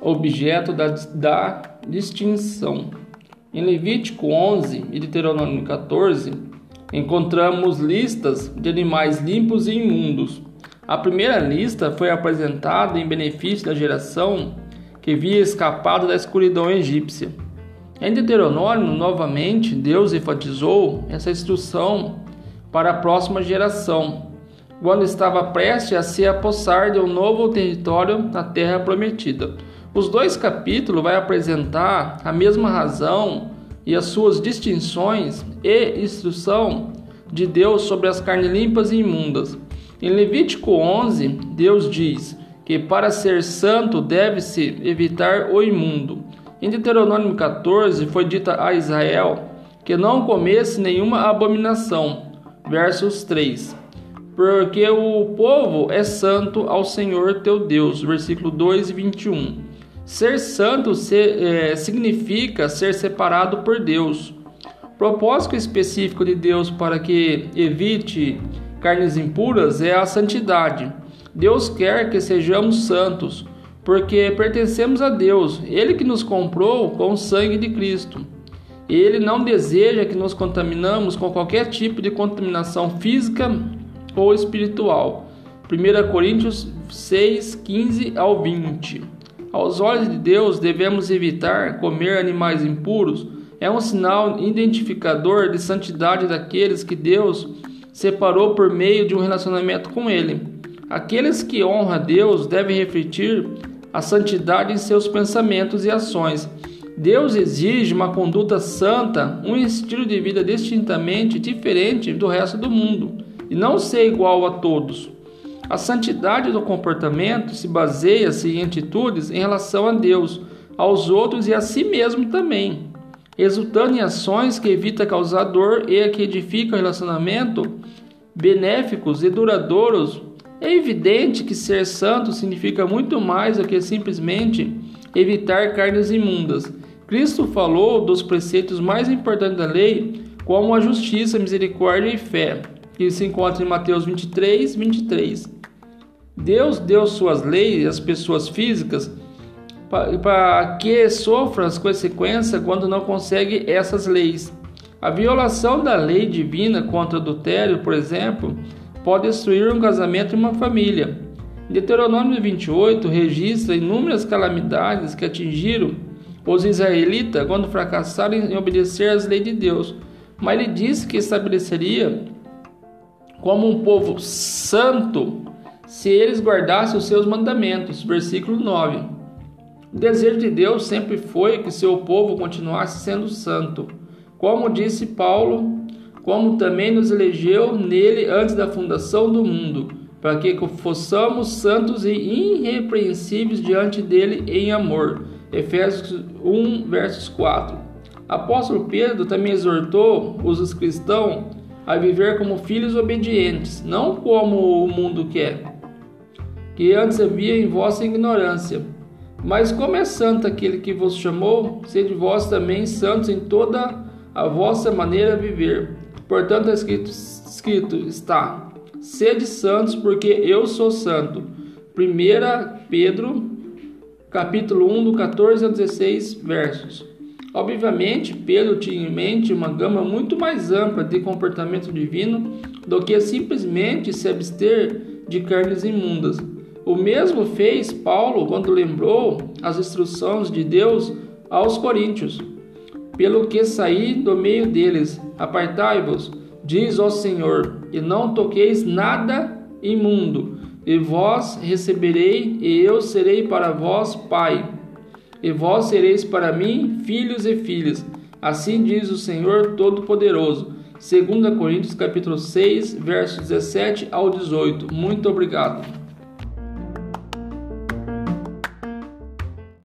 objeto da, da distinção. Em Levítico 11 e Deuteronômio 14, encontramos listas de animais limpos e imundos. A primeira lista foi apresentada em benefício da geração que havia escapado da escuridão egípcia. Em Deuteronômio, novamente, Deus enfatizou essa instrução para a próxima geração, quando estava prestes a se apossar de um novo território na terra prometida. Os dois capítulos vai apresentar a mesma razão e as suas distinções e instrução de Deus sobre as carnes limpas e imundas. Em Levítico 11, Deus diz que para ser santo deve-se evitar o imundo. Em Deuteronômio 14 foi dito a Israel que não comesse nenhuma abominação. Versos 3. Porque o povo é santo ao Senhor teu Deus. Versículo 2 e 21. Ser santo é, significa ser separado por Deus. Propósito específico de Deus para que evite carnes impuras é a santidade. Deus quer que sejamos santos, porque pertencemos a Deus, Ele que nos comprou com o sangue de Cristo. Ele não deseja que nos contaminamos com qualquer tipo de contaminação física ou espiritual. 1 Coríntios 6, 15 ao 20. Aos olhos de Deus, devemos evitar comer animais impuros. É um sinal identificador de santidade daqueles que Deus separou por meio de um relacionamento com Ele. Aqueles que honram a Deus devem refletir a santidade em seus pensamentos e ações. Deus exige uma conduta santa, um estilo de vida distintamente diferente do resto do mundo e não ser igual a todos. A santidade do comportamento se baseia-se em atitudes em relação a Deus, aos outros e a si mesmo também resultando em ações que evita causar dor e que edificam relacionamento benéficos e duradouros. É evidente que ser santo significa muito mais do que simplesmente evitar carnes imundas. Cristo falou dos preceitos mais importantes da lei, como a justiça, misericórdia e fé, que se encontra em Mateus 23, 23. Deus deu suas leis às pessoas físicas para que sofra as consequências quando não consegue essas leis. A violação da lei divina contra o adultério, por exemplo, pode destruir um casamento e uma família. Deuteronômio 28 registra inúmeras calamidades que atingiram os israelitas quando fracassaram em obedecer às leis de Deus. Mas ele disse que estabeleceria como um povo santo se eles guardassem os seus mandamentos. Versículo 9. O desejo de Deus sempre foi que seu povo continuasse sendo santo, como disse Paulo, como também nos elegeu nele antes da fundação do mundo, para que fossemos santos e irrepreensíveis diante dele em amor. Efésios 1, versos 4. Apóstolo Pedro também exortou os cristãos a viver como filhos obedientes, não como o mundo quer, que antes havia em vossa ignorância mas como é santo aquele que vos chamou, sede vós também santos em toda a vossa maneira de viver. Portanto, é escrito, escrito está: sede santos, porque eu sou santo. 1 Pedro, capítulo 1, do 14 ao 16 versos. Obviamente, Pedro tinha em mente uma gama muito mais ampla de comportamento divino do que simplesmente se abster de carnes imundas. O mesmo fez Paulo quando lembrou as instruções de Deus aos coríntios. Pelo que saí do meio deles, apartai-vos, diz o Senhor, e não toqueis nada imundo, e vós receberei, e eu serei para vós pai, e vós sereis para mim filhos e filhas. Assim diz o Senhor Todo-Poderoso. 2 Coríntios capítulo 6, versos 17 ao 18. Muito obrigado.